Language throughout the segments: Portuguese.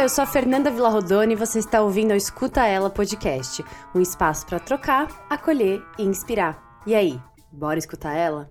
Eu sou a Fernanda Villarrodone e você está ouvindo o Escuta Ela Podcast, um espaço para trocar, acolher e inspirar. E aí, bora escutar ela?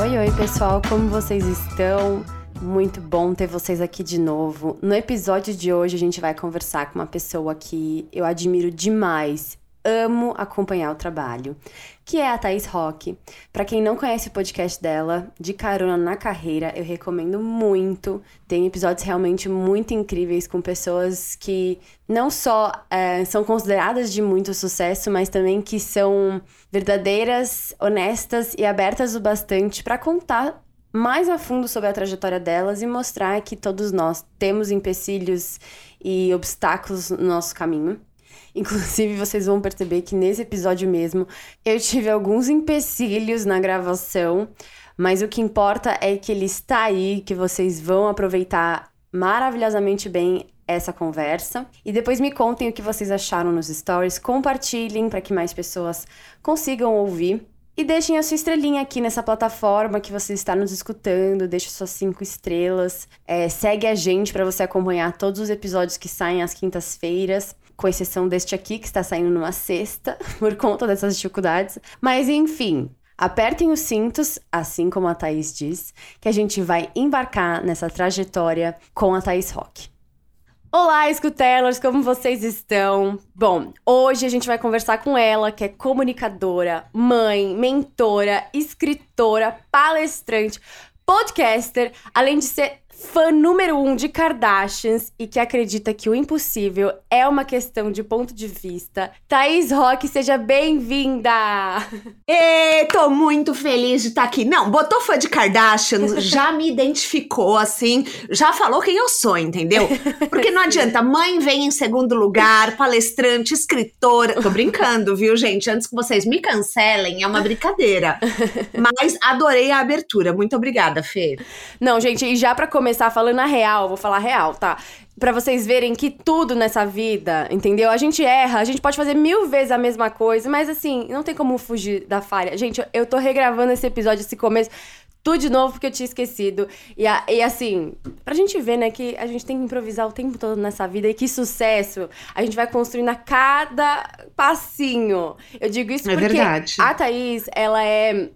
Oi, oi, pessoal, como vocês estão? Muito bom ter vocês aqui de novo. No episódio de hoje, a gente vai conversar com uma pessoa que eu admiro demais amo acompanhar o trabalho, que é a Thaís Roque. Para quem não conhece o podcast dela, De Carona na Carreira, eu recomendo muito. Tem episódios realmente muito incríveis com pessoas que não só é, são consideradas de muito sucesso, mas também que são verdadeiras, honestas e abertas o bastante para contar mais a fundo sobre a trajetória delas e mostrar que todos nós temos empecilhos e obstáculos no nosso caminho. Inclusive, vocês vão perceber que nesse episódio mesmo eu tive alguns empecilhos na gravação, mas o que importa é que ele está aí, que vocês vão aproveitar maravilhosamente bem essa conversa. E depois me contem o que vocês acharam nos stories, compartilhem para que mais pessoas consigam ouvir. E deixem a sua estrelinha aqui nessa plataforma que você está nos escutando, deixe suas cinco estrelas. É, segue a gente para você acompanhar todos os episódios que saem às quintas-feiras com exceção deste aqui, que está saindo numa sexta, por conta dessas dificuldades. Mas enfim, apertem os cintos, assim como a Thaís diz, que a gente vai embarcar nessa trajetória com a Thaís Rock. Olá, escutelers, como vocês estão? Bom, hoje a gente vai conversar com ela, que é comunicadora, mãe, mentora, escritora, palestrante, podcaster, além de ser fã número um de Kardashians e que acredita que o impossível é uma questão de ponto de vista. Thaís Rock, seja bem-vinda! E tô muito feliz de estar tá aqui. Não, botou fã de Kardashians, já me identificou assim, já falou quem eu sou, entendeu? Porque não adianta, mãe vem em segundo lugar, palestrante, escritora. Tô brincando, viu, gente? Antes que vocês me cancelem, é uma brincadeira. Mas adorei a abertura. Muito obrigada, Fê. Não, gente, e já para começar começar falando a real, vou falar a real, tá? Pra vocês verem que tudo nessa vida, entendeu? A gente erra, a gente pode fazer mil vezes a mesma coisa, mas assim, não tem como fugir da falha. Gente, eu tô regravando esse episódio, esse começo tudo de novo porque eu tinha esquecido. E, a, e assim, pra gente ver, né, que a gente tem que improvisar o tempo todo nessa vida e que sucesso a gente vai construindo a cada passinho. Eu digo isso é porque verdade. a Thaís, ela é.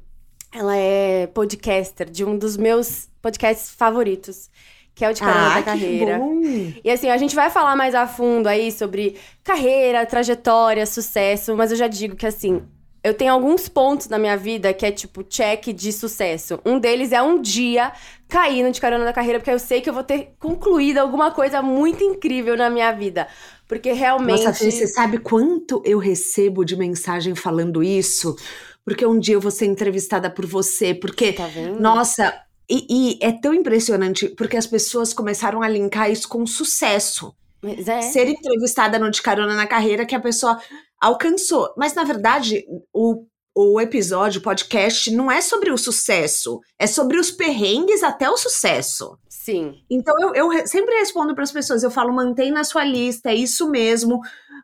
Ela é podcaster de um dos meus podcasts favoritos, que é o de Carona ah, da Carreira. Bom. E assim, a gente vai falar mais a fundo aí sobre carreira, trajetória, sucesso, mas eu já digo que assim, eu tenho alguns pontos na minha vida que é tipo check de sucesso. Um deles é um dia caindo de carona da carreira, porque eu sei que eu vou ter concluído alguma coisa muito incrível na minha vida. Porque realmente. Nossa, você sabe quanto eu recebo de mensagem falando isso? Porque um dia eu vou ser entrevistada por você, porque, tá nossa, e, e, é tão impressionante porque as pessoas começaram a linkar isso com sucesso. É. Ser entrevistada no De Carona na Carreira que a pessoa alcançou. Mas, na verdade, o, o episódio, o podcast, não é sobre o sucesso. É sobre os perrengues até o sucesso. Sim. Então, eu, eu sempre respondo para as pessoas, eu falo, mantém na sua lista, é isso mesmo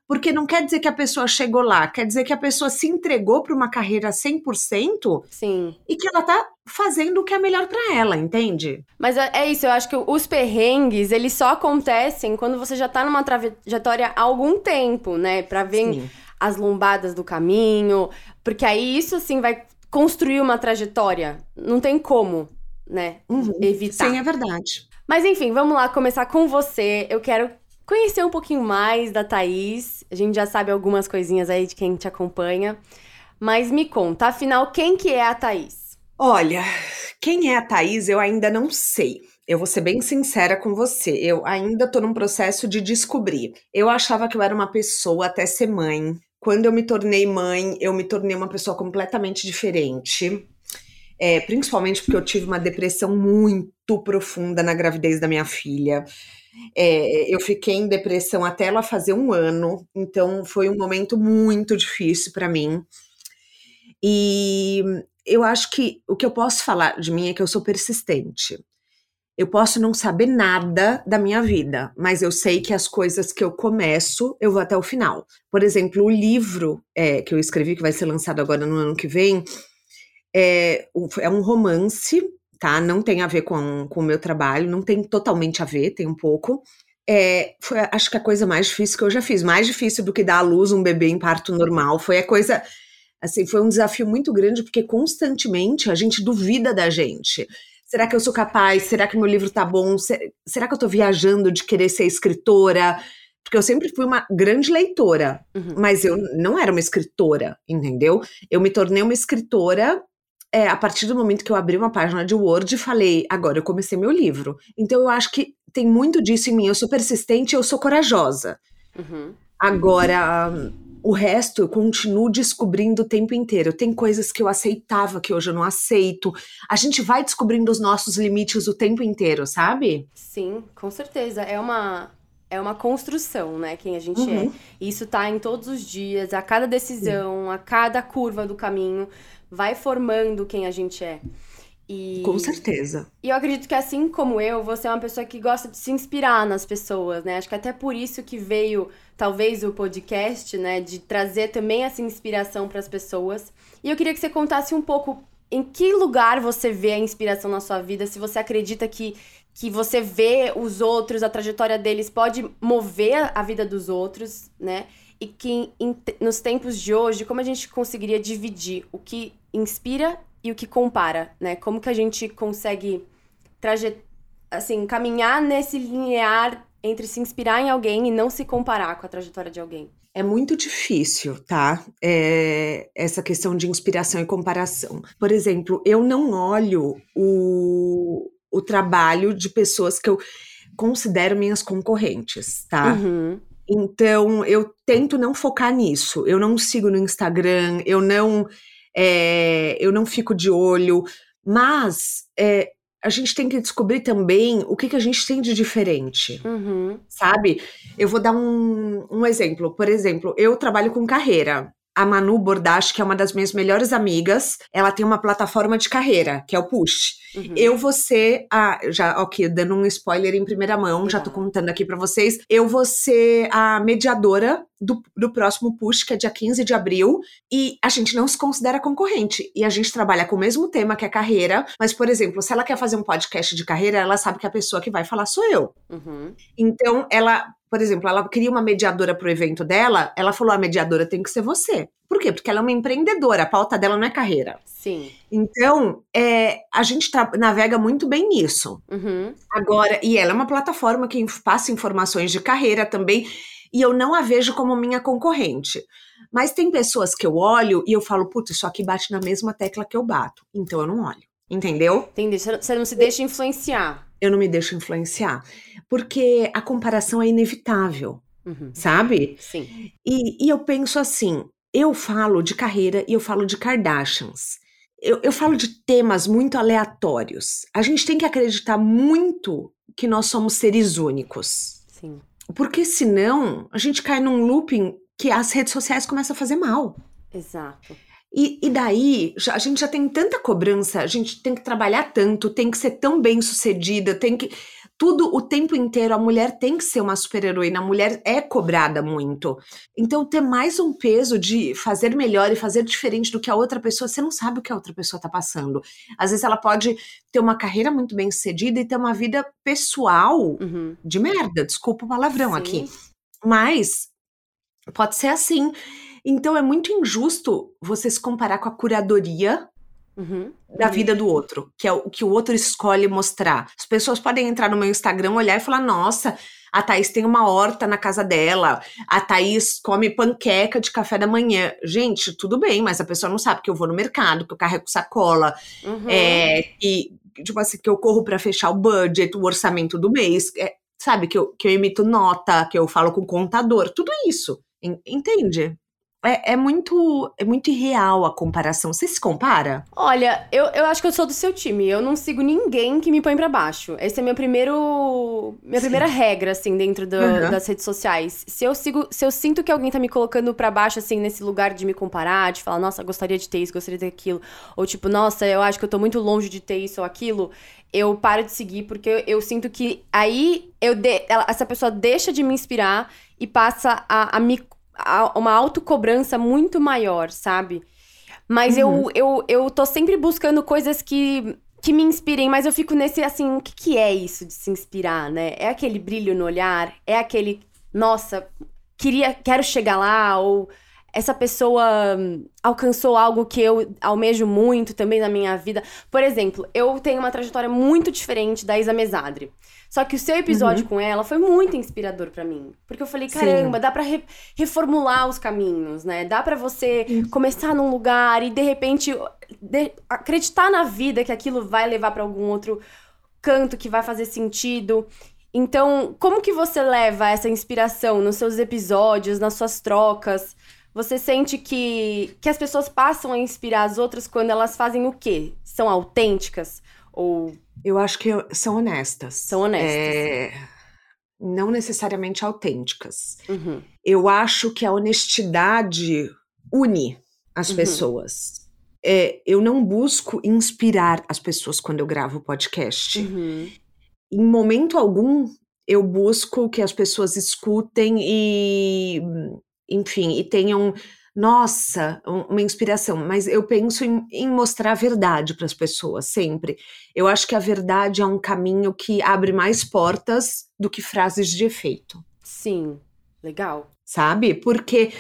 porque não quer dizer que a pessoa chegou lá, quer dizer que a pessoa se entregou para uma carreira 100% Sim. e que ela tá fazendo o que é melhor para ela, entende? Mas é, é isso, eu acho que os perrengues, eles só acontecem quando você já tá numa trajetória há algum tempo, né? Para ver Sim. as lombadas do caminho, porque aí isso sim vai construir uma trajetória. Não tem como, né? Uhum. Evitar. Sim, é verdade. Mas enfim, vamos lá começar com você. Eu quero conhecer um pouquinho mais da Thaís. A gente já sabe algumas coisinhas aí de quem te acompanha. Mas me conta, afinal, quem que é a Thaís? Olha, quem é a Thaís eu ainda não sei. Eu vou ser bem sincera com você. Eu ainda tô num processo de descobrir. Eu achava que eu era uma pessoa até ser mãe. Quando eu me tornei mãe, eu me tornei uma pessoa completamente diferente. É, principalmente porque eu tive uma depressão muito profunda na gravidez da minha filha. É, eu fiquei em depressão até ela fazer um ano, então foi um momento muito difícil para mim. E eu acho que o que eu posso falar de mim é que eu sou persistente. Eu posso não saber nada da minha vida, mas eu sei que as coisas que eu começo, eu vou até o final. Por exemplo, o livro é, que eu escrevi, que vai ser lançado agora no ano que vem, é, é um romance tá? Não tem a ver com, com o meu trabalho, não tem totalmente a ver, tem um pouco. É, foi, acho que a coisa mais difícil que eu já fiz, mais difícil do que dar à luz um bebê em parto normal, foi a coisa, assim, foi um desafio muito grande, porque constantemente a gente duvida da gente. Será que eu sou capaz? Será que meu livro tá bom? Será que eu tô viajando de querer ser escritora? Porque eu sempre fui uma grande leitora, uhum. mas eu não era uma escritora, entendeu? Eu me tornei uma escritora é, a partir do momento que eu abri uma página de Word e falei, agora eu comecei meu livro. Então eu acho que tem muito disso em mim. Eu sou persistente, eu sou corajosa. Uhum. Agora, o resto eu continuo descobrindo o tempo inteiro. Tem coisas que eu aceitava que hoje eu não aceito. A gente vai descobrindo os nossos limites o tempo inteiro, sabe? Sim, com certeza. É uma é uma construção, né? Quem a gente é. uhum. é. Isso tá em todos os dias, a cada decisão, a cada curva do caminho, vai formando quem a gente é. E, Com certeza. E eu acredito que assim como eu, você é uma pessoa que gosta de se inspirar nas pessoas, né? Acho que até por isso que veio talvez o podcast, né, de trazer também essa inspiração para as pessoas. E eu queria que você contasse um pouco em que lugar você vê a inspiração na sua vida, se você acredita que que você vê os outros, a trajetória deles pode mover a vida dos outros, né? E que em, nos tempos de hoje, como a gente conseguiria dividir o que inspira e o que compara, né? Como que a gente consegue traje assim, caminhar nesse linear entre se inspirar em alguém e não se comparar com a trajetória de alguém? É muito difícil, tá? É, essa questão de inspiração e comparação. Por exemplo, eu não olho o, o trabalho de pessoas que eu considero minhas concorrentes, tá? Uhum. Então, eu tento não focar nisso. Eu não sigo no Instagram, eu não, é, eu não fico de olho. Mas é, a gente tem que descobrir também o que, que a gente tem de diferente, uhum. sabe? Eu vou dar um, um exemplo. Por exemplo, eu trabalho com carreira a Manu Bordache, que é uma das minhas melhores amigas, ela tem uma plataforma de carreira, que é o Push. Uhum. Eu vou ser a. Já, ok, dando um spoiler em primeira mão, já tô contando aqui para vocês. Eu vou ser a mediadora do, do próximo Push, que é dia 15 de abril, e a gente não se considera concorrente. E a gente trabalha com o mesmo tema, que é carreira, mas, por exemplo, se ela quer fazer um podcast de carreira, ela sabe que a pessoa que vai falar sou eu. Uhum. Então, ela por exemplo, ela queria uma mediadora para o evento dela, ela falou: a mediadora tem que ser você. Por quê? Porque ela é uma empreendedora, a pauta dela não é carreira. Sim. Então, é, a gente navega muito bem nisso. Uhum. Agora, e ela é uma plataforma que passa informações de carreira também, e eu não a vejo como minha concorrente. Mas tem pessoas que eu olho e eu falo, putz, isso aqui bate na mesma tecla que eu bato. Então eu não olho. Entendeu? Entendi. Você não se deixa influenciar. Eu não me deixo influenciar porque a comparação é inevitável, uhum. sabe? Sim. E, e, eu penso assim: eu falo de carreira e eu falo de Kardashians. Eu, eu falo de temas muito aleatórios. A gente tem que acreditar muito que nós somos seres únicos. Sim. Porque senão a gente cai num looping que as redes sociais começam a fazer mal. Exato. E, e, daí, já, a gente já tem tanta cobrança, a gente tem que trabalhar tanto, tem que ser tão bem sucedida, tem que tudo o tempo inteiro a mulher tem que ser uma super-heroína, a mulher é cobrada muito. Então, ter mais um peso de fazer melhor e fazer diferente do que a outra pessoa, você não sabe o que a outra pessoa tá passando. Às vezes ela pode ter uma carreira muito bem sucedida e ter uma vida pessoal uhum. de merda, desculpa o palavrão Sim. aqui. Mas pode ser assim. Então é muito injusto você se comparar com a curadoria Uhum, da uhum. vida do outro, que é o que o outro escolhe mostrar. As pessoas podem entrar no meu Instagram, olhar e falar: nossa, a Thaís tem uma horta na casa dela, a Thaís come panqueca de café da manhã. Gente, tudo bem, mas a pessoa não sabe que eu vou no mercado, que eu carrego sacola, uhum. é, que, tipo assim, que eu corro para fechar o budget, o orçamento do mês, é, sabe, que eu, que eu emito nota, que eu falo com o contador, tudo isso. Entende? É, é, muito é muito irreal a comparação. Você se compara? Olha, eu, eu acho que eu sou do seu time. Eu não sigo ninguém que me põe para baixo. Esse é meu primeiro minha Sim. primeira regra assim dentro do, uhum. das redes sociais. Se eu sigo, se eu sinto que alguém tá me colocando para baixo assim nesse lugar de me comparar, de falar, nossa, gostaria de ter isso, gostaria de ter aquilo, ou tipo, nossa, eu acho que eu tô muito longe de ter isso ou aquilo, eu paro de seguir porque eu, eu sinto que aí eu de, ela, essa pessoa deixa de me inspirar e passa a, a me uma autocobrança muito maior, sabe? Mas uhum. eu, eu, eu tô sempre buscando coisas que que me inspirem, mas eu fico nesse assim, o que, que é isso de se inspirar, né? É aquele brilho no olhar, é aquele, nossa, queria, quero chegar lá, ou essa pessoa alcançou algo que eu almejo muito também na minha vida. Por exemplo, eu tenho uma trajetória muito diferente da Isa Mesadri. Só que o seu episódio uhum. com ela foi muito inspirador para mim. Porque eu falei, caramba, Sim. dá pra re reformular os caminhos, né? Dá para você Sim. começar num lugar e de repente de acreditar na vida que aquilo vai levar para algum outro canto que vai fazer sentido. Então, como que você leva essa inspiração nos seus episódios, nas suas trocas? Você sente que, que as pessoas passam a inspirar as outras quando elas fazem o quê? São autênticas? Ou eu acho que são honestas. São honestas. É, não necessariamente autênticas. Uhum. Eu acho que a honestidade une as uhum. pessoas. É, eu não busco inspirar as pessoas quando eu gravo podcast. Uhum. Em momento algum, eu busco que as pessoas escutem e, enfim, e tenham nossa, uma inspiração, mas eu penso em, em mostrar a verdade para as pessoas sempre. Eu acho que a verdade é um caminho que abre mais portas do que frases de efeito. Sim, legal. Sabe? Porque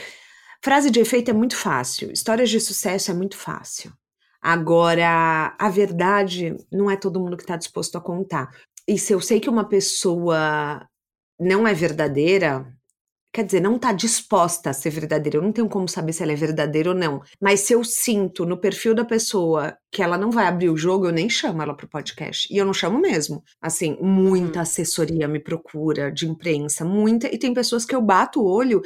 frase de efeito é muito fácil, histórias de sucesso é muito fácil. Agora, a verdade não é todo mundo que está disposto a contar. E se eu sei que uma pessoa não é verdadeira, quer dizer, não está disposta a ser verdadeira. Eu não tenho como saber se ela é verdadeira ou não. Mas se eu sinto no perfil da pessoa que ela não vai abrir o jogo, eu nem chamo ela para o podcast. E eu não chamo mesmo. Assim, muita uhum. assessoria me procura de imprensa, muita. E tem pessoas que eu bato o olho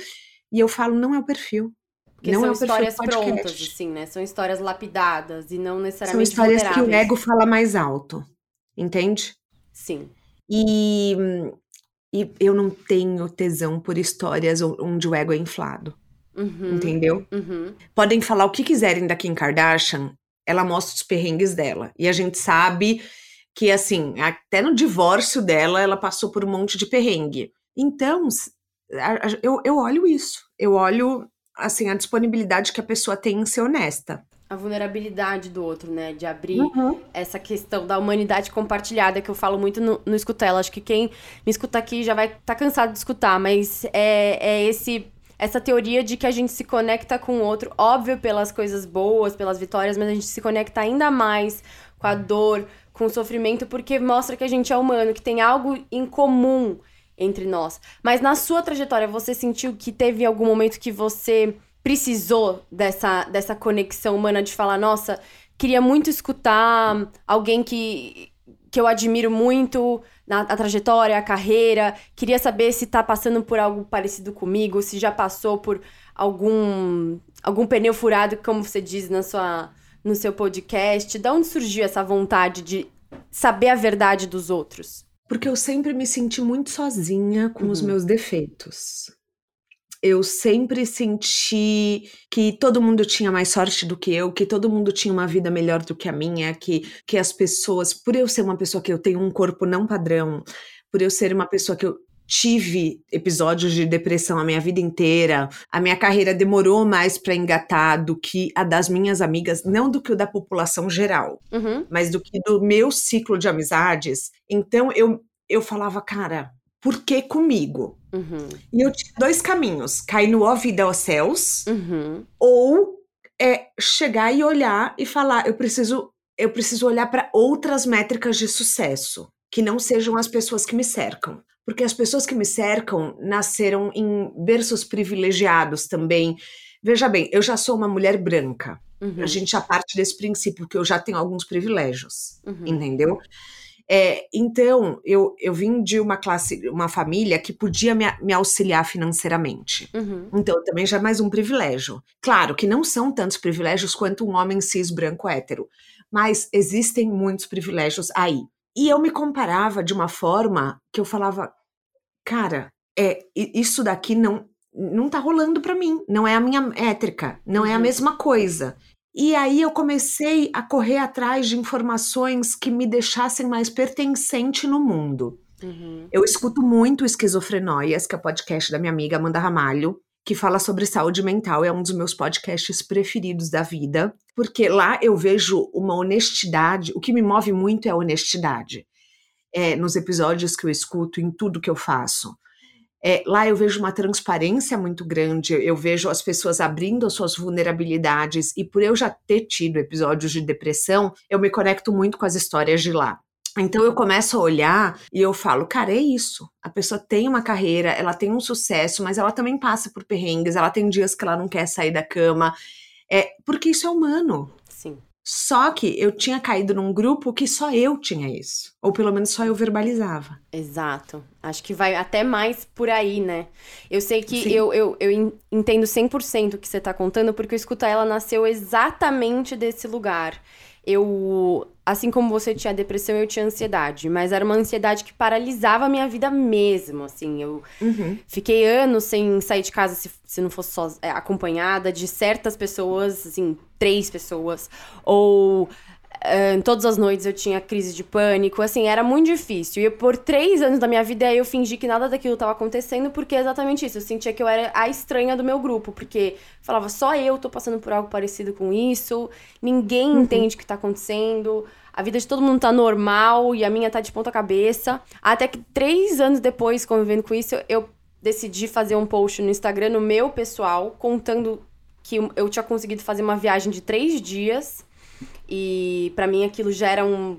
e eu falo, não é o perfil. Porque não são é histórias prontas, assim, né? São histórias lapidadas e não necessariamente São histórias que o ego fala mais alto. Entende? Sim. E e eu não tenho tesão por histórias onde o ego é inflado. Uhum, entendeu? Uhum. Podem falar o que quiserem da Kim Kardashian, ela mostra os perrengues dela. E a gente sabe que, assim, até no divórcio dela, ela passou por um monte de perrengue. Então, eu, eu olho isso. Eu olho, assim, a disponibilidade que a pessoa tem em ser honesta a vulnerabilidade do outro, né? De abrir uhum. essa questão da humanidade compartilhada que eu falo muito no, no Escutela. Acho que quem me escuta aqui já vai estar tá cansado de escutar, mas é, é esse essa teoria de que a gente se conecta com o outro, óbvio pelas coisas boas, pelas vitórias, mas a gente se conecta ainda mais com a dor, com o sofrimento, porque mostra que a gente é humano, que tem algo em comum entre nós. Mas na sua trajetória, você sentiu que teve algum momento que você precisou dessa, dessa conexão humana de falar, nossa, queria muito escutar alguém que, que eu admiro muito na a trajetória, a carreira, queria saber se tá passando por algo parecido comigo, se já passou por algum algum pneu furado, como você diz na sua no seu podcast. Da onde surgiu essa vontade de saber a verdade dos outros? Porque eu sempre me senti muito sozinha com uhum. os meus defeitos eu sempre senti que todo mundo tinha mais sorte do que eu, que todo mundo tinha uma vida melhor do que a minha, que, que as pessoas, por eu ser uma pessoa que eu tenho um corpo não padrão, por eu ser uma pessoa que eu tive episódios de depressão a minha vida inteira, a minha carreira demorou mais para engatar do que a das minhas amigas, não do que o da população geral, uhum. mas do que do meu ciclo de amizades. Então eu, eu falava, cara, por que comigo? Uhum. E eu tinha dois caminhos: cair no ó vida aos céus, uhum. ou é, chegar e olhar e falar: eu preciso, eu preciso olhar para outras métricas de sucesso, que não sejam as pessoas que me cercam. Porque as pessoas que me cercam nasceram em berços privilegiados também. Veja bem, eu já sou uma mulher branca. Uhum. A gente já parte desse princípio que eu já tenho alguns privilégios, uhum. entendeu? É, então, eu, eu vim de uma classe, uma família que podia me, me auxiliar financeiramente. Uhum. Então, também já é mais um privilégio. Claro que não são tantos privilégios quanto um homem cis branco hétero, mas existem muitos privilégios aí. E eu me comparava de uma forma que eu falava, cara, é, isso daqui não não tá rolando para mim, não é a minha métrica, não é a uhum. mesma coisa. E aí eu comecei a correr atrás de informações que me deixassem mais pertencente no mundo. Uhum. Eu escuto muito Esquizofrenóias, que é o podcast da minha amiga Amanda Ramalho, que fala sobre saúde mental. É um dos meus podcasts preferidos da vida, porque lá eu vejo uma honestidade. O que me move muito é a honestidade. É, nos episódios que eu escuto, em tudo que eu faço. É, lá eu vejo uma transparência muito grande, eu vejo as pessoas abrindo as suas vulnerabilidades, e por eu já ter tido episódios de depressão, eu me conecto muito com as histórias de lá. Então eu começo a olhar e eu falo, cara, é isso. A pessoa tem uma carreira, ela tem um sucesso, mas ela também passa por perrengues, ela tem dias que ela não quer sair da cama. É, porque isso é humano. Só que eu tinha caído num grupo que só eu tinha isso. Ou pelo menos só eu verbalizava. Exato. Acho que vai até mais por aí, né? Eu sei que eu, eu, eu entendo 100% o que você tá contando, porque o Escuta Ela nasceu exatamente desse lugar. Eu, assim como você tinha depressão, eu tinha ansiedade, mas era uma ansiedade que paralisava a minha vida mesmo, assim. Eu uhum. fiquei anos sem sair de casa se, se não fosse só, é, acompanhada de certas pessoas, assim, três pessoas, ou Uh, todas as noites eu tinha crise de pânico, assim, era muito difícil. E por três anos da minha vida eu fingi que nada daquilo estava acontecendo, porque é exatamente isso. Eu sentia que eu era a estranha do meu grupo, porque falava, só eu tô passando por algo parecido com isso, ninguém uhum. entende o que tá acontecendo, a vida de todo mundo tá normal e a minha tá de ponta cabeça. Até que três anos depois, convivendo com isso, eu decidi fazer um post no Instagram, no meu pessoal, contando que eu tinha conseguido fazer uma viagem de três dias e para mim aquilo já era um,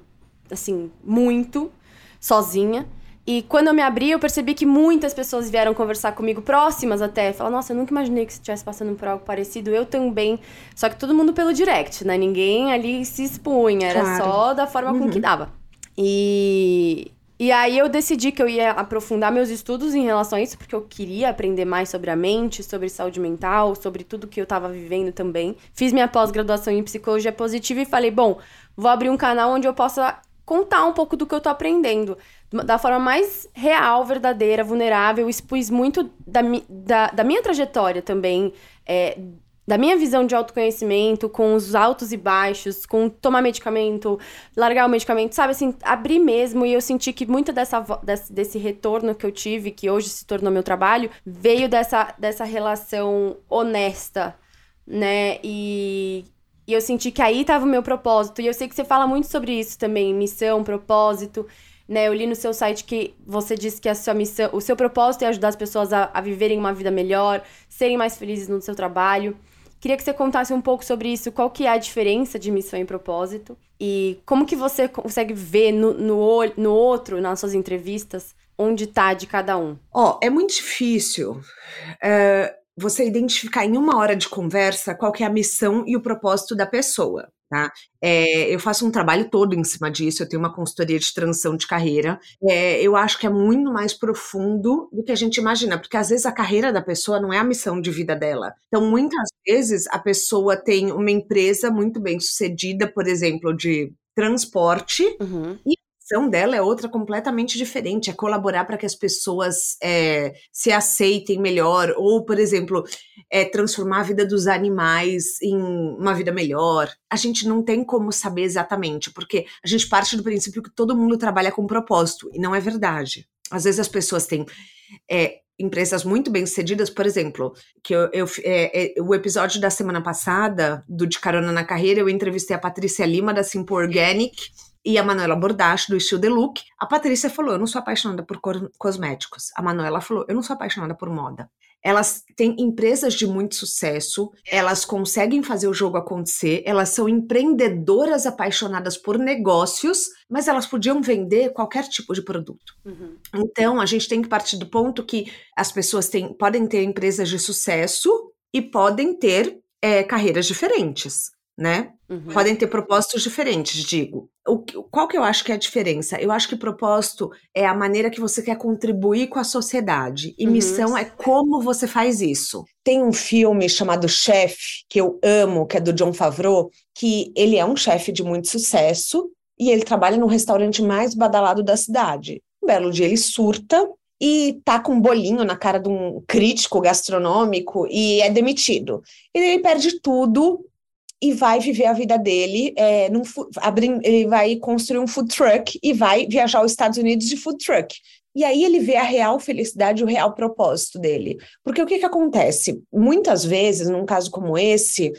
assim, muito sozinha. E quando eu me abri, eu percebi que muitas pessoas vieram conversar comigo, próximas até. Falaram, nossa, eu nunca imaginei que você estivesse passando por algo parecido. Eu também. Só que todo mundo pelo direct, né? Ninguém ali se expunha. Era claro. só da forma uhum. com que uhum. dava. E, e aí eu decidi que eu ia aprofundar meus estudos em relação a isso, porque eu queria aprender mais sobre a mente, sobre saúde mental, sobre tudo que eu estava vivendo também. Fiz minha pós-graduação em psicologia positiva e falei, bom, vou abrir um canal onde eu possa contar um pouco do que eu tô aprendendo. Da forma mais real, verdadeira, vulnerável. Expus muito da, da, da minha trajetória também, é, da minha visão de autoconhecimento, com os altos e baixos, com tomar medicamento, largar o medicamento, sabe, assim, abrir mesmo. E eu senti que muito dessa, desse, desse retorno que eu tive, que hoje se tornou meu trabalho, veio dessa, dessa relação honesta, né? E, e eu senti que aí estava o meu propósito. E eu sei que você fala muito sobre isso também, missão, propósito. Né, eu li no seu site que você disse que a sua missão, o seu propósito é ajudar as pessoas a, a viverem uma vida melhor, serem mais felizes no seu trabalho. Queria que você contasse um pouco sobre isso, qual que é a diferença de missão e propósito e como que você consegue ver no, no, no outro, nas suas entrevistas, onde tá de cada um. Ó, oh, é muito difícil é, você identificar em uma hora de conversa qual que é a missão e o propósito da pessoa. Tá? É, eu faço um trabalho todo em cima disso, eu tenho uma consultoria de transição de carreira. É, eu acho que é muito mais profundo do que a gente imagina, porque às vezes a carreira da pessoa não é a missão de vida dela. Então, muitas vezes a pessoa tem uma empresa muito bem sucedida, por exemplo, de transporte, uhum. e missão dela é outra completamente diferente, é colaborar para que as pessoas é, se aceitem melhor, ou, por exemplo, é, transformar a vida dos animais em uma vida melhor. A gente não tem como saber exatamente, porque a gente parte do princípio que todo mundo trabalha com propósito, e não é verdade. Às vezes as pessoas têm é, empresas muito bem sucedidas, por exemplo, que eu, eu é, é, o episódio da semana passada do De Carona na Carreira, eu entrevistei a Patrícia Lima da Simple Organic e a Manuela Bordache, do Estilo The Look. A Patrícia falou: Eu não sou apaixonada por cosméticos. A Manuela falou: Eu não sou apaixonada por moda. Elas têm empresas de muito sucesso, elas conseguem fazer o jogo acontecer, elas são empreendedoras apaixonadas por negócios, mas elas podiam vender qualquer tipo de produto. Uhum. Então, a gente tem que partir do ponto que as pessoas têm, podem ter empresas de sucesso e podem ter é, carreiras diferentes né? Uhum. Podem ter propósitos diferentes, digo. O, qual que eu acho que é a diferença? Eu acho que propósito é a maneira que você quer contribuir com a sociedade. E uhum. missão é como você faz isso. Tem um filme chamado Chef, que eu amo, que é do John Favreau, que ele é um chefe de muito sucesso e ele trabalha no restaurante mais badalado da cidade. Um belo dia ele surta e tá com um bolinho na cara de um crítico gastronômico e é demitido. E ele perde tudo e vai viver a vida dele, é, num, ele vai construir um food truck e vai viajar aos Estados Unidos de food truck. E aí ele vê a real felicidade, o real propósito dele. Porque o que, que acontece? Muitas vezes, num caso como esse,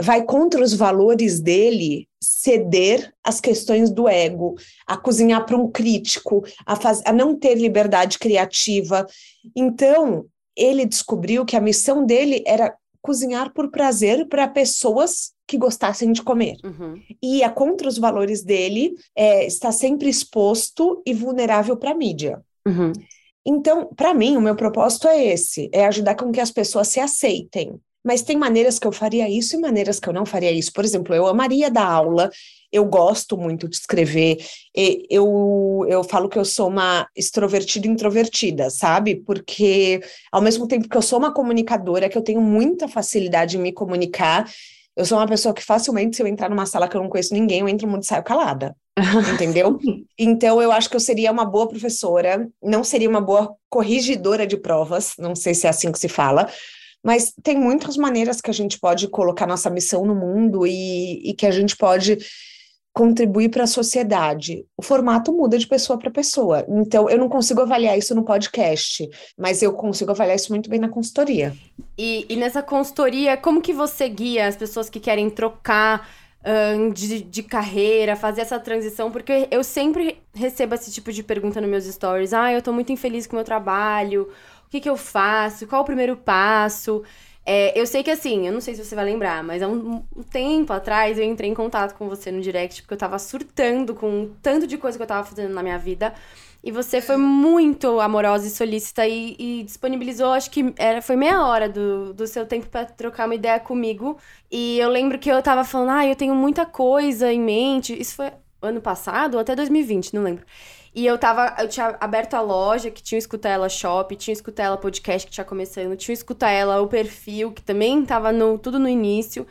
vai contra os valores dele ceder às questões do ego, a cozinhar para um crítico, a, faz, a não ter liberdade criativa. Então, ele descobriu que a missão dele era cozinhar por prazer para pessoas que gostassem de comer. Uhum. E é contra os valores dele é, está sempre exposto e vulnerável para a mídia. Uhum. Então, para mim, o meu propósito é esse: é ajudar com que as pessoas se aceitem. Mas tem maneiras que eu faria isso e maneiras que eu não faria isso. Por exemplo, eu amaria dar aula, eu gosto muito de escrever, eu, eu falo que eu sou uma extrovertida introvertida, sabe? Porque ao mesmo tempo que eu sou uma comunicadora, que eu tenho muita facilidade em me comunicar, eu sou uma pessoa que facilmente, se eu entrar numa sala que eu não conheço ninguém, eu entro no mundo e saio calada. entendeu? Então eu acho que eu seria uma boa professora, não seria uma boa corrigidora de provas, não sei se é assim que se fala, mas tem muitas maneiras que a gente pode colocar nossa missão no mundo e, e que a gente pode contribuir para a sociedade. O formato muda de pessoa para pessoa. Então, eu não consigo avaliar isso no podcast, mas eu consigo avaliar isso muito bem na consultoria. E, e nessa consultoria, como que você guia as pessoas que querem trocar de, de carreira, fazer essa transição? Porque eu sempre recebo esse tipo de pergunta nos meus stories. Ah, eu estou muito infeliz com o meu trabalho que, que eu faço? Qual o primeiro passo? É, eu sei que assim, eu não sei se você vai lembrar, mas há um, um, tempo atrás eu entrei em contato com você no direct porque eu tava surtando com tanto de coisa que eu tava fazendo na minha vida. E você foi muito amorosa e solícita e, e disponibilizou, acho que era, foi meia hora do, do seu tempo para trocar uma ideia comigo. E eu lembro que eu tava falando, ah, eu tenho muita coisa em mente. Isso foi ano passado ou até 2020, não lembro. E eu tava. Eu tinha aberto a loja, que tinha Escuta Ela Shop, tinha Escuta Ela Podcast que tinha começando, tinha Escuta Ela o perfil, que também tava no, tudo no início.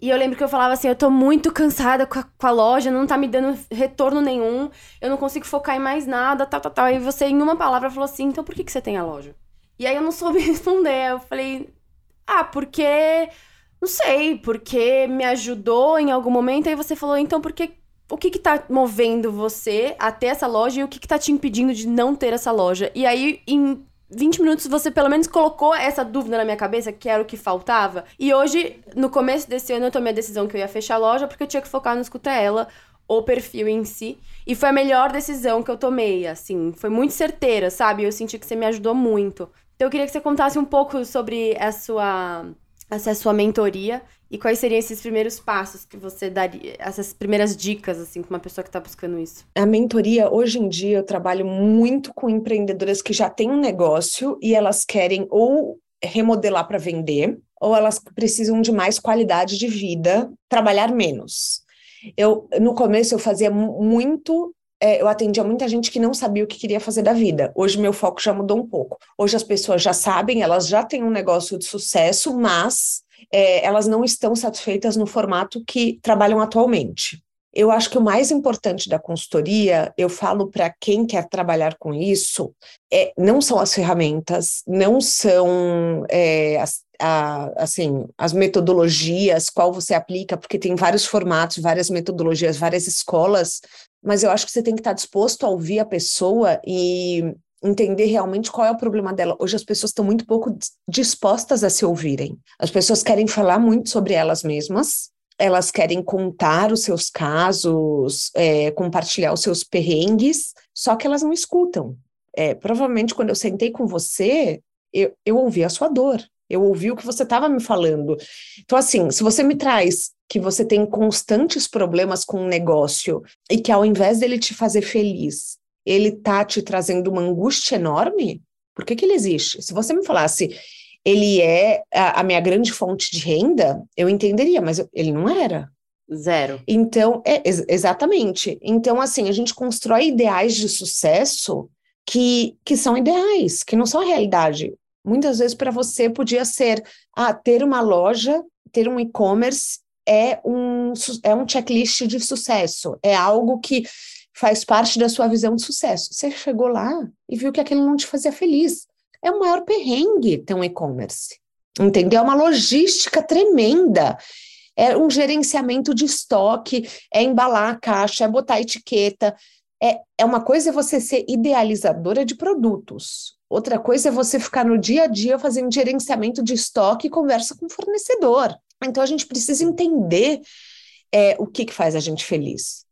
E eu lembro que eu falava assim: eu tô muito cansada com a, com a loja, não tá me dando retorno nenhum, eu não consigo focar em mais nada, tal, tal, tal. E você, em uma palavra, falou assim: então por que, que você tem a loja? E aí eu não soube responder. Eu falei: ah, porque. Não sei, porque me ajudou em algum momento. Aí você falou: então por que o que que tá movendo você a ter essa loja e o que que tá te impedindo de não ter essa loja. E aí, em 20 minutos, você pelo menos colocou essa dúvida na minha cabeça, que era o que faltava. E hoje, no começo desse ano, eu tomei a decisão que eu ia fechar a loja porque eu tinha que focar no Escuta Ela, o perfil em si. E foi a melhor decisão que eu tomei, assim. Foi muito certeira, sabe? Eu senti que você me ajudou muito. Então eu queria que você contasse um pouco sobre a sua, essa sua mentoria e quais seriam esses primeiros passos que você daria, essas primeiras dicas, assim, para uma pessoa que está buscando isso? A mentoria, hoje em dia, eu trabalho muito com empreendedoras que já têm um negócio e elas querem ou remodelar para vender, ou elas precisam de mais qualidade de vida, trabalhar menos. Eu, no começo, eu fazia muito é, eu atendia muita gente que não sabia o que queria fazer da vida. Hoje meu foco já mudou um pouco. Hoje as pessoas já sabem, elas já têm um negócio de sucesso, mas é, elas não estão satisfeitas no formato que trabalham atualmente. Eu acho que o mais importante da consultoria, eu falo para quem quer trabalhar com isso, é, não são as ferramentas, não são é, as, a, assim, as metodologias, qual você aplica, porque tem vários formatos, várias metodologias, várias escolas, mas eu acho que você tem que estar disposto a ouvir a pessoa e entender realmente qual é o problema dela. Hoje as pessoas estão muito pouco dispostas a se ouvirem. As pessoas querem falar muito sobre elas mesmas, elas querem contar os seus casos, é, compartilhar os seus perrengues, só que elas não escutam. É, provavelmente quando eu sentei com você, eu, eu ouvi a sua dor, eu ouvi o que você estava me falando. Então, assim, se você me traz que você tem constantes problemas com um negócio e que ao invés dele te fazer feliz, ele tá te trazendo uma angústia enorme, por que, que ele existe? Se você me falasse, ele é a, a minha grande fonte de renda, eu entenderia, mas ele não era. Zero. Então, é, ex exatamente. Então, assim, a gente constrói ideais de sucesso que, que são ideais, que não são a realidade. Muitas vezes, para você, podia ser ah, ter uma loja, ter um e-commerce é um, é um checklist de sucesso, é algo que faz parte da sua visão de sucesso. Você chegou lá e viu que aquilo não te fazia feliz. É o maior perrengue ter um e-commerce. Entendeu? É uma logística tremenda. É um gerenciamento de estoque, é embalar a caixa, é botar etiqueta. É, é uma coisa é você ser idealizadora de produtos, outra coisa é você ficar no dia a dia fazendo gerenciamento de estoque e conversa com o fornecedor. Então a gente precisa entender é, o que, que faz a gente feliz.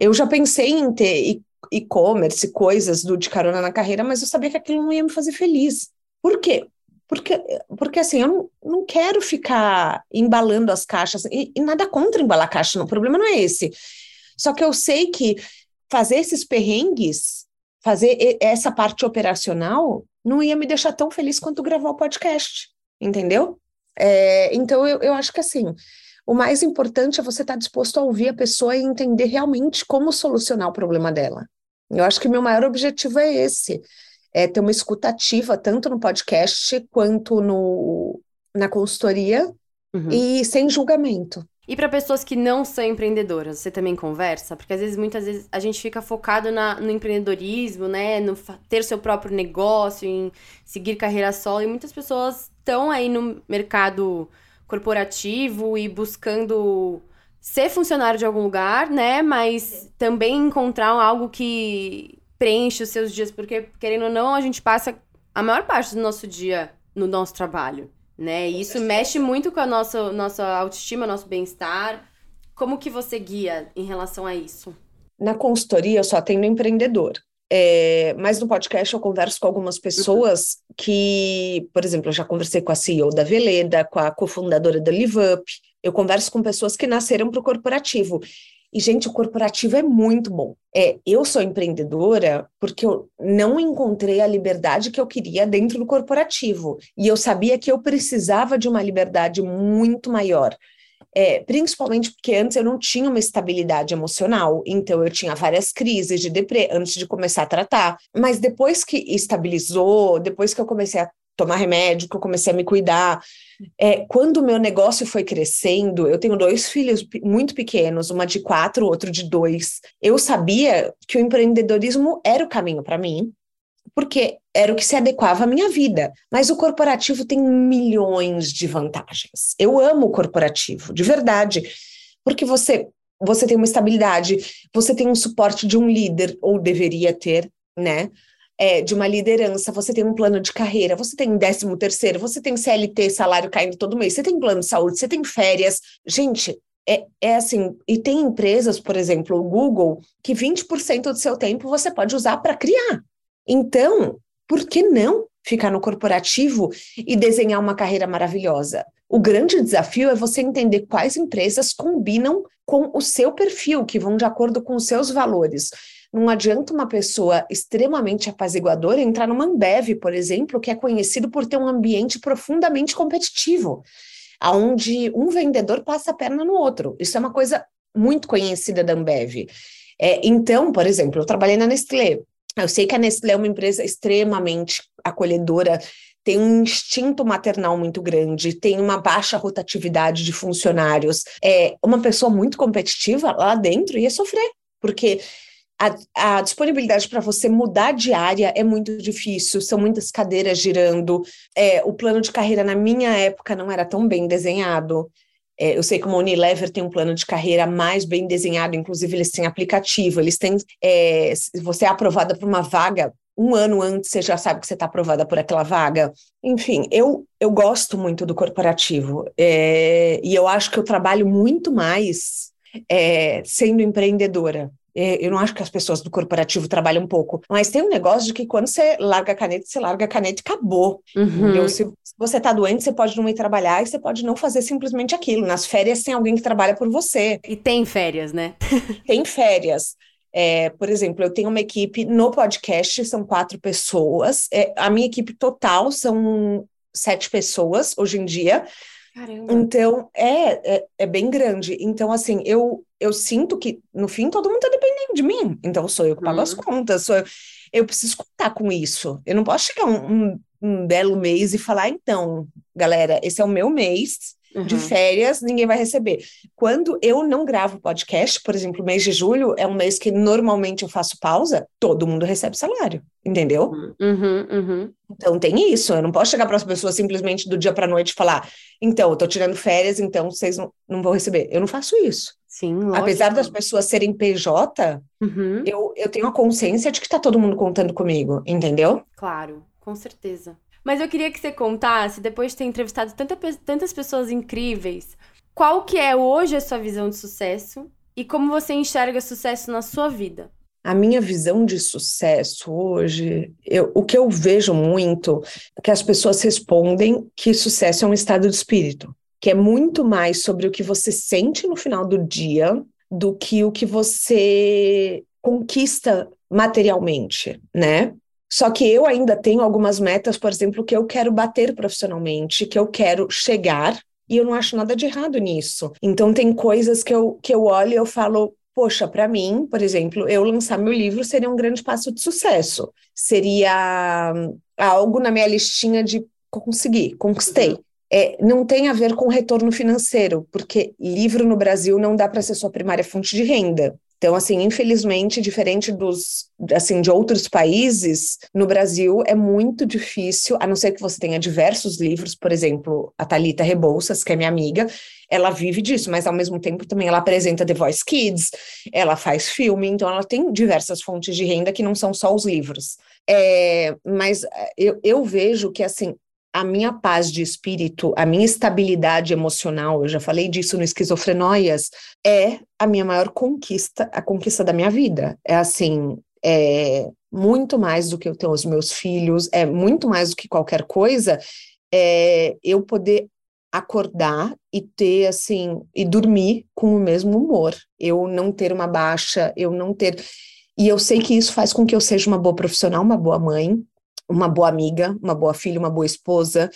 Eu já pensei em ter e-commerce, coisas do de carona na carreira, mas eu sabia que aquilo não ia me fazer feliz. Por quê? Porque, porque assim, eu não, não quero ficar embalando as caixas, e, e nada contra embalar caixa, não, o problema não é esse. Só que eu sei que fazer esses perrengues, fazer essa parte operacional, não ia me deixar tão feliz quanto gravar o podcast, entendeu? É, então eu, eu acho que assim, o mais importante é você estar tá disposto a ouvir a pessoa e entender realmente como solucionar o problema dela. Eu acho que meu maior objetivo é esse, é ter uma escutativa tanto no podcast quanto no, na consultoria uhum. e sem julgamento. E para pessoas que não são empreendedoras, você também conversa? Porque às vezes, muitas vezes, a gente fica focado na, no empreendedorismo, né? No ter seu próprio negócio, em seguir carreira solo. E muitas pessoas estão aí no mercado corporativo e buscando ser funcionário de algum lugar, né? Mas também encontrar algo que preenche os seus dias. Porque, querendo ou não, a gente passa a maior parte do nosso dia no nosso trabalho né? E isso mexe muito com a nossa, nossa autoestima, nosso bem-estar. Como que você guia em relação a isso? Na consultoria eu só atendo empreendedor. É, mas no podcast eu converso com algumas pessoas que, por exemplo, eu já conversei com a CEO da Veleda, com a cofundadora da LiveUp, eu converso com pessoas que nasceram para o corporativo. E, gente, o corporativo é muito bom. É, eu sou empreendedora porque eu não encontrei a liberdade que eu queria dentro do corporativo. E eu sabia que eu precisava de uma liberdade muito maior. É, principalmente porque antes eu não tinha uma estabilidade emocional, então eu tinha várias crises de deprê antes de começar a tratar. Mas depois que estabilizou, depois que eu comecei a tomar remédio, que eu comecei a me cuidar. É, quando o meu negócio foi crescendo, eu tenho dois filhos muito pequenos, uma de quatro, outro de dois. Eu sabia que o empreendedorismo era o caminho para mim, porque era o que se adequava à minha vida. Mas o corporativo tem milhões de vantagens. Eu amo o corporativo, de verdade, porque você você tem uma estabilidade, você tem um suporte de um líder ou deveria ter, né? é, de uma liderança, você tem um plano de carreira, você tem décimo terceiro, você tem CLT, salário caindo todo mês, você tem plano de saúde, você tem férias. Gente, é, é assim, e tem empresas, por exemplo, o Google, que 20% do seu tempo você pode usar para criar. Então, por que não ficar no corporativo e desenhar uma carreira maravilhosa? O grande desafio é você entender quais empresas combinam com o seu perfil, que vão de acordo com os seus valores. Não adianta uma pessoa extremamente apaziguadora entrar numa Ambev, por exemplo, que é conhecido por ter um ambiente profundamente competitivo, aonde um vendedor passa a perna no outro. Isso é uma coisa muito conhecida da Ambev. É, então, por exemplo, eu trabalhei na Nestlé. Eu sei que a Nestlé é uma empresa extremamente acolhedora, tem um instinto maternal muito grande, tem uma baixa rotatividade de funcionários. É, uma pessoa muito competitiva lá dentro ia sofrer, porque a, a disponibilidade para você mudar de área é muito difícil, são muitas cadeiras girando. É, o plano de carreira, na minha época, não era tão bem desenhado. É, eu sei que o Unilever tem um plano de carreira mais bem desenhado, inclusive eles têm aplicativo, eles têm. É, você é aprovada por uma vaga, um ano antes você já sabe que você está aprovada por aquela vaga. Enfim, eu, eu gosto muito do corporativo é, e eu acho que eu trabalho muito mais é, sendo empreendedora. É, eu não acho que as pessoas do corporativo trabalham um pouco, mas tem um negócio de que quando você larga a caneta, você larga a caneta e acabou. Uhum. Se, se você está doente, você pode não ir trabalhar e você pode não fazer simplesmente aquilo. Nas férias tem alguém que trabalha por você. E tem férias, né? tem férias. É, por exemplo, eu tenho uma equipe no podcast, são quatro pessoas. É, a minha equipe total são sete pessoas hoje em dia. Caramba. Então, é, é, é, bem grande. Então, assim, eu, eu sinto que, no fim, todo mundo tá dependendo de mim. Então, sou eu que pago uhum. as contas, sou eu, eu preciso contar com isso. Eu não posso chegar um, um, um belo mês e falar, então, galera, esse é o meu mês, Uhum. De férias, ninguém vai receber. Quando eu não gravo podcast, por exemplo, o mês de julho é um mês que normalmente eu faço pausa, todo mundo recebe salário, entendeu? Uhum, uhum. Então tem isso. Eu não posso chegar para as pessoas simplesmente do dia para noite e falar: então, eu tô tirando férias, então vocês não, não vão receber. Eu não faço isso. Sim, lógico. Apesar das pessoas serem PJ, uhum. eu, eu tenho a consciência de que tá todo mundo contando comigo, entendeu? Claro, com certeza. Mas eu queria que você contasse, depois de ter entrevistado tanta, tantas pessoas incríveis, qual que é hoje a sua visão de sucesso e como você enxerga sucesso na sua vida? A minha visão de sucesso hoje, eu, o que eu vejo muito é que as pessoas respondem que sucesso é um estado de espírito, que é muito mais sobre o que você sente no final do dia do que o que você conquista materialmente, né? Só que eu ainda tenho algumas metas, por exemplo, que eu quero bater profissionalmente, que eu quero chegar, e eu não acho nada de errado nisso. Então tem coisas que eu, que eu olho e eu falo, poxa, para mim, por exemplo, eu lançar meu livro seria um grande passo de sucesso. Seria hum, algo na minha listinha de conseguir, conquistei. Uhum. É, não tem a ver com retorno financeiro, porque livro no Brasil não dá para ser sua primária fonte de renda. Então, assim, infelizmente, diferente dos, assim, de outros países, no Brasil é muito difícil, a não ser que você tenha diversos livros, por exemplo, a Talita Rebouças, que é minha amiga, ela vive disso, mas ao mesmo tempo também ela apresenta The Voice Kids, ela faz filme, então ela tem diversas fontes de renda que não são só os livros. É, mas eu, eu vejo que, assim, a minha paz de espírito, a minha estabilidade emocional, eu já falei disso no Esquizofrenóias, é a minha maior conquista, a conquista da minha vida. É assim, é muito mais do que eu ter os meus filhos, é muito mais do que qualquer coisa, é eu poder acordar e ter assim e dormir com o mesmo humor. Eu não ter uma baixa, eu não ter e eu sei que isso faz com que eu seja uma boa profissional, uma boa mãe, uma boa amiga, uma boa filha, uma boa esposa.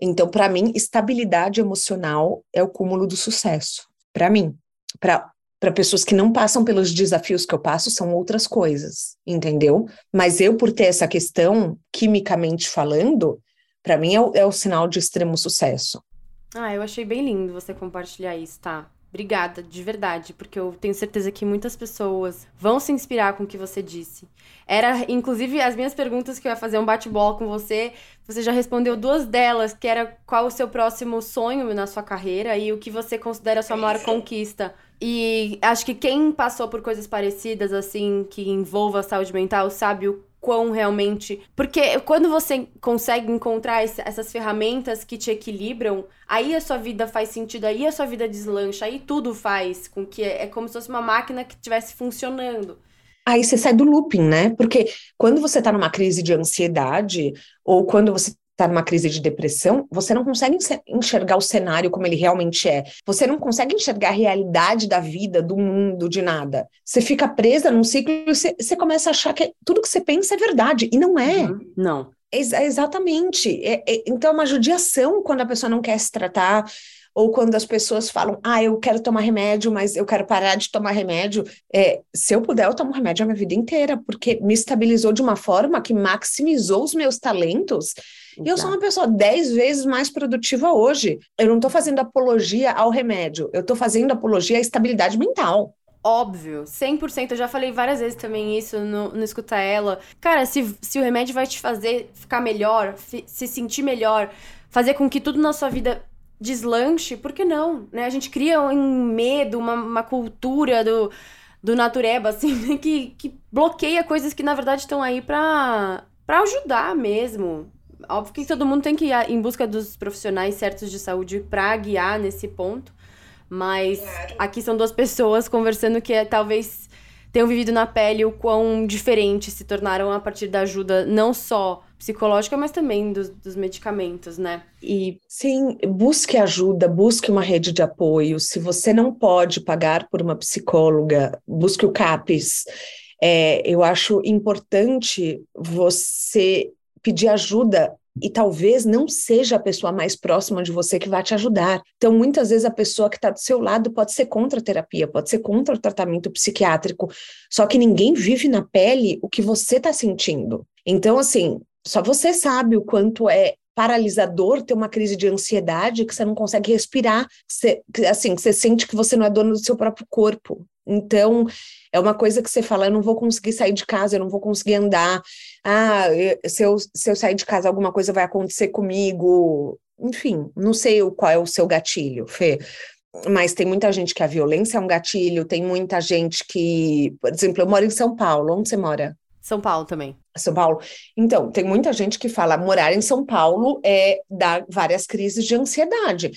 Então, para mim, estabilidade emocional é o cúmulo do sucesso. Para mim, para para pessoas que não passam pelos desafios que eu passo, são outras coisas, entendeu? Mas eu, por ter essa questão, quimicamente falando, para mim é o, é o sinal de extremo sucesso. Ah, eu achei bem lindo você compartilhar isso, tá? Obrigada, de verdade, porque eu tenho certeza que muitas pessoas vão se inspirar com o que você disse. Era, inclusive, as minhas perguntas que eu ia fazer um bate-bola com você, você já respondeu duas delas, que era qual o seu próximo sonho na sua carreira e o que você considera a sua maior conquista. E acho que quem passou por coisas parecidas, assim, que envolva a saúde mental, sabe o quão realmente. Porque quando você consegue encontrar essas ferramentas que te equilibram, aí a sua vida faz sentido, aí a sua vida deslancha, aí tudo faz com que é como se fosse uma máquina que estivesse funcionando. Aí você sai do looping, né? Porque quando você tá numa crise de ansiedade, ou quando você está numa crise de depressão, você não consegue enxergar o cenário como ele realmente é. Você não consegue enxergar a realidade da vida, do mundo, de nada. Você fica presa num ciclo e você, você começa a achar que tudo que você pensa é verdade. E não é. Uhum. Não. Ex exatamente. É, é, então, é uma judiação quando a pessoa não quer se tratar, ou quando as pessoas falam, ah, eu quero tomar remédio, mas eu quero parar de tomar remédio. É, se eu puder, eu tomo remédio a minha vida inteira, porque me estabilizou de uma forma que maximizou os meus talentos. E eu sou uma pessoa dez vezes mais produtiva hoje. Eu não estou fazendo apologia ao remédio, eu estou fazendo apologia à estabilidade mental. Óbvio, 100%. Eu já falei várias vezes também isso no, no Escuta Ela. Cara, se, se o remédio vai te fazer ficar melhor, se sentir melhor, fazer com que tudo na sua vida deslanche, por que não? Né? A gente cria um medo, uma, uma cultura do, do natureba, assim, que, que bloqueia coisas que na verdade estão aí para ajudar mesmo. Óbvio que todo mundo tem que ir em busca dos profissionais certos de saúde para guiar nesse ponto, mas aqui são duas pessoas conversando que é, talvez tenham vivido na pele o quão diferentes se tornaram a partir da ajuda não só psicológica, mas também dos, dos medicamentos, né? E sim, busque ajuda, busque uma rede de apoio. Se você não pode pagar por uma psicóloga, busque o CAPES. É, eu acho importante você pedir ajuda e talvez não seja a pessoa mais próxima de você que vai te ajudar. Então, muitas vezes a pessoa que está do seu lado pode ser contra a terapia, pode ser contra o tratamento psiquiátrico, só que ninguém vive na pele o que você está sentindo. Então, assim, só você sabe o quanto é paralisador ter uma crise de ansiedade que você não consegue respirar, você, assim, você sente que você não é dono do seu próprio corpo. Então, é uma coisa que você fala, eu não vou conseguir sair de casa, eu não vou conseguir andar. Ah, se eu, se eu sair de casa, alguma coisa vai acontecer comigo. Enfim, não sei qual é o seu gatilho, Fê. mas tem muita gente que a violência é um gatilho, tem muita gente que, por exemplo, eu moro em São Paulo, onde você mora? São Paulo também. São Paulo. Então, tem muita gente que fala morar em São Paulo é dar várias crises de ansiedade.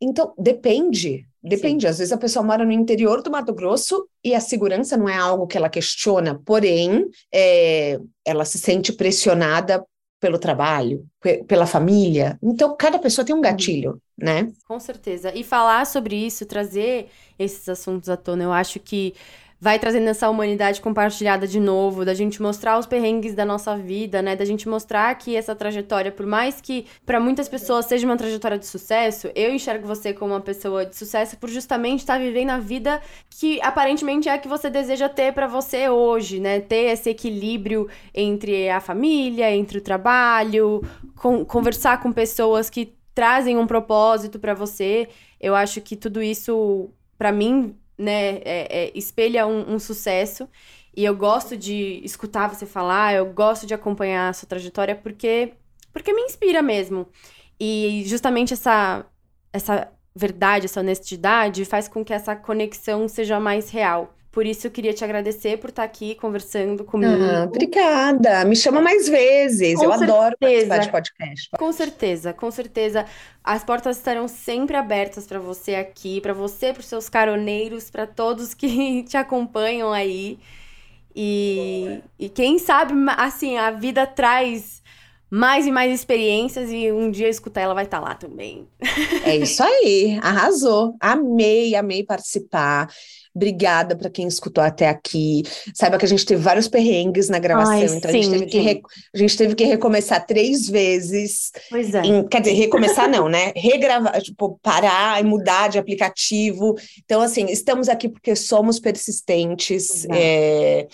Então, depende, depende. Sim. Às vezes a pessoa mora no interior do Mato Grosso e a segurança não é algo que ela questiona, porém, é, ela se sente pressionada pelo trabalho, pela família. Então, cada pessoa tem um gatilho, né? Com certeza. E falar sobre isso, trazer esses assuntos à tona, eu acho que vai trazendo essa humanidade compartilhada de novo, da gente mostrar os perrengues da nossa vida, né? Da gente mostrar que essa trajetória, por mais que para muitas pessoas seja uma trajetória de sucesso, eu enxergo você como uma pessoa de sucesso por justamente estar tá vivendo a vida que aparentemente é a que você deseja ter para você hoje, né? Ter esse equilíbrio entre a família, entre o trabalho, conversar com pessoas que trazem um propósito para você. Eu acho que tudo isso para mim né, é, é, espelha um, um, sucesso. E eu gosto de escutar você falar, eu gosto de acompanhar a sua trajetória porque, porque me inspira mesmo. E justamente essa, essa verdade, essa honestidade faz com que essa conexão seja mais real. Por isso eu queria te agradecer por estar aqui conversando comigo. Ah, obrigada. Me chama mais vezes. Com eu certeza. adoro participar de podcast. Com certeza, com certeza. As portas estarão sempre abertas para você aqui, para você, para os seus caroneiros, para todos que te acompanham aí. E, e quem sabe, assim, a vida traz mais e mais experiências e um dia escutar ela vai estar lá também. É isso aí, arrasou. Amei, amei participar. Obrigada para quem escutou até aqui. Saiba que a gente teve vários perrengues na gravação, Ai, então sim, a, gente teve que re... a gente teve que recomeçar três vezes. Pois é. Em... Quer dizer, recomeçar não, né? Regravar, tipo, parar e mudar de aplicativo. Então, assim, estamos aqui porque somos persistentes. É...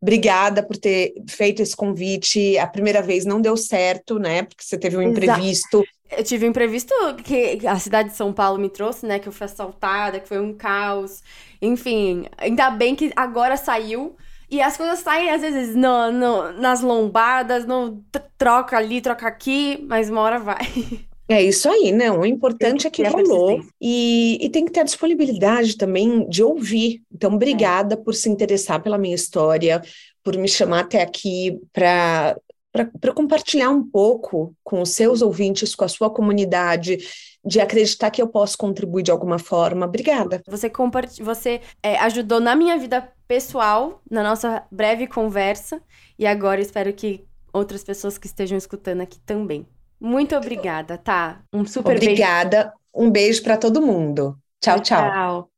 Obrigada por ter feito esse convite. A primeira vez não deu certo, né? Porque você teve um imprevisto. Eu tive um imprevisto que a cidade de São Paulo me trouxe, né? Que eu fui assaltada, que foi um caos. Enfim, ainda bem que agora saiu. E as coisas saem, às vezes, no, no, nas lombadas, no troca ali, troca aqui, mas uma hora vai. É isso aí, não. O importante é que rolou. E, e, tem que ter a disponibilidade também de ouvir. Então, obrigada é. por se interessar pela minha história, por me chamar até aqui para para compartilhar um pouco com os seus ouvintes, com a sua comunidade, de acreditar que eu posso contribuir de alguma forma. Obrigada. Você, você é, ajudou na minha vida pessoal, na nossa breve conversa, e agora espero que outras pessoas que estejam escutando aqui também. Muito obrigada, tá? Um super obrigada. beijo. Obrigada. Um beijo para todo mundo. tchau. tchau. tchau.